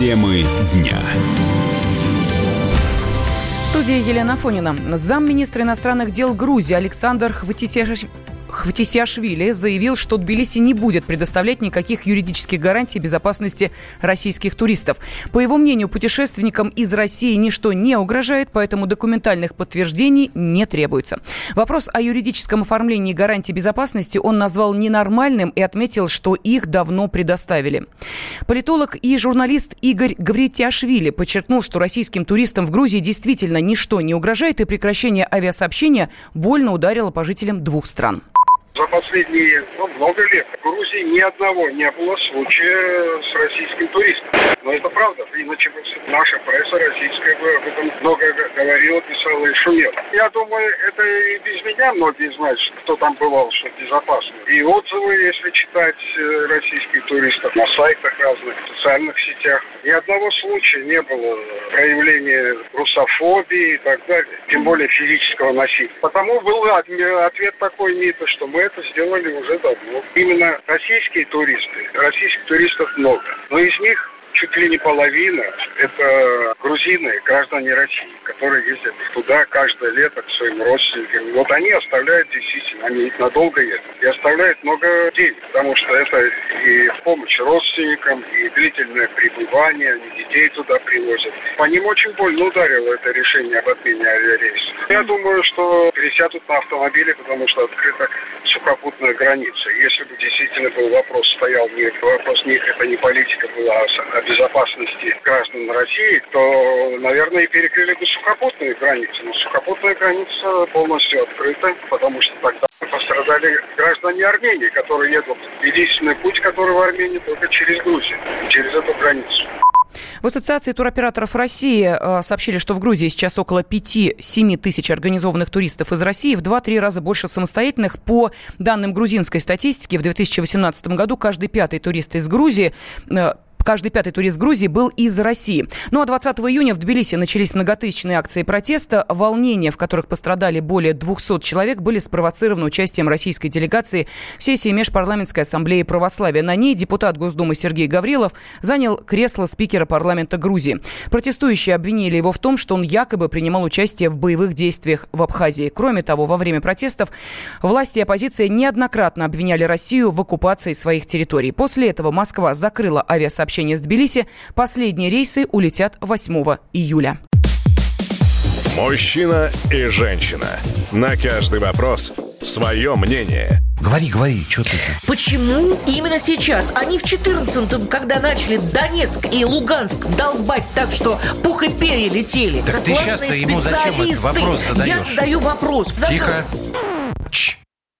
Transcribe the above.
Темы дня. В студии Елена Фонина. Замминистра иностранных дел Грузии Александр Хватисеш... Хватисиашвили заявил, что Тбилиси не будет предоставлять никаких юридических гарантий безопасности российских туристов. По его мнению, путешественникам из России ничто не угрожает, поэтому документальных подтверждений не требуется. Вопрос о юридическом оформлении гарантий безопасности он назвал ненормальным и отметил, что их давно предоставили. Политолог и журналист Игорь Гавритяшвили подчеркнул, что российским туристам в Грузии действительно ничто не угрожает, и прекращение авиасообщения больно ударило по жителям двух стран последние ну, много лет в Грузии ни одного не было случая с российским туристом. Но это правда. Иначе наша пресса российская бы об этом много говорила, писала и шумела. Я думаю, это и без меня многие знают, кто там бывал, что безопасно. И отзывы, если читать э, российских туристов на сайтах разных, в социальных сетях. Ни одного случая не было проявления русофобии и так далее. Тем более физического насилия. Потому был ответ такой МИДа, что мы это сделали уже давно. Именно российские туристы, российских туристов много, но из них чуть ли не половина – это грузины, граждане России, которые ездят туда каждое лето к своим родственникам. Вот они оставляют действительно, они надолго едут, и оставляют много денег, потому что это и помощь родственникам, и длительное пребывание, они детей туда привозят. По ним очень больно ударило это решение об отмене авиарейса. Я думаю, что пересядут на автомобили, потому что открыта сухопутная граница. Если бы действительно был вопрос, стоял не вопрос, не, это не политика была, а безопасности граждан России, то, наверное, и перекрыли бы сухопутные границы. Но сухопутная граница полностью открыта, потому что тогда пострадали граждане Армении, которые едут. Единственный путь, который в Армении, только через Грузию, через эту границу. В Ассоциации туроператоров России э, сообщили, что в Грузии сейчас около 5-7 тысяч организованных туристов из России, в 2-3 раза больше самостоятельных. По данным грузинской статистики, в 2018 году каждый пятый турист из Грузии э, Каждый пятый турист Грузии был из России. Ну а 20 июня в Тбилиси начались многотысячные акции протеста. Волнения, в которых пострадали более 200 человек, были спровоцированы участием российской делегации в сессии Межпарламентской ассамблеи православия. На ней депутат Госдумы Сергей Гаврилов занял кресло спикера парламента Грузии. Протестующие обвинили его в том, что он якобы принимал участие в боевых действиях в Абхазии. Кроме того, во время протестов власти и оппозиция неоднократно обвиняли Россию в оккупации своих территорий. После этого Москва закрыла авиасообщение сообщения с Тбилиси. Последние рейсы улетят 8 июля. Мужчина и женщина. На каждый вопрос свое мнение. Говори, говори, что ты? Почему именно сейчас? Они в 14-м, когда начали Донецк и Луганск долбать так, что пух и перья летели. Так ты сейчас-то ему зачем этот вопрос задаешь? Я задаю вопрос. Тихо. Чш.